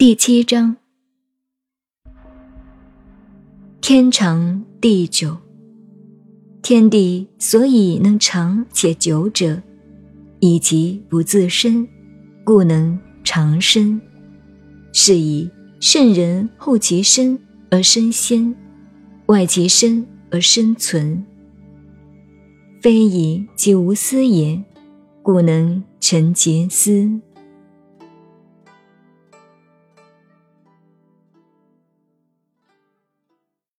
第七章：天长地久。天地所以能长且久者，以其不自生，故能长生。是以圣人后其身而身先，外其身而身存。非以其无私也，故能成其私。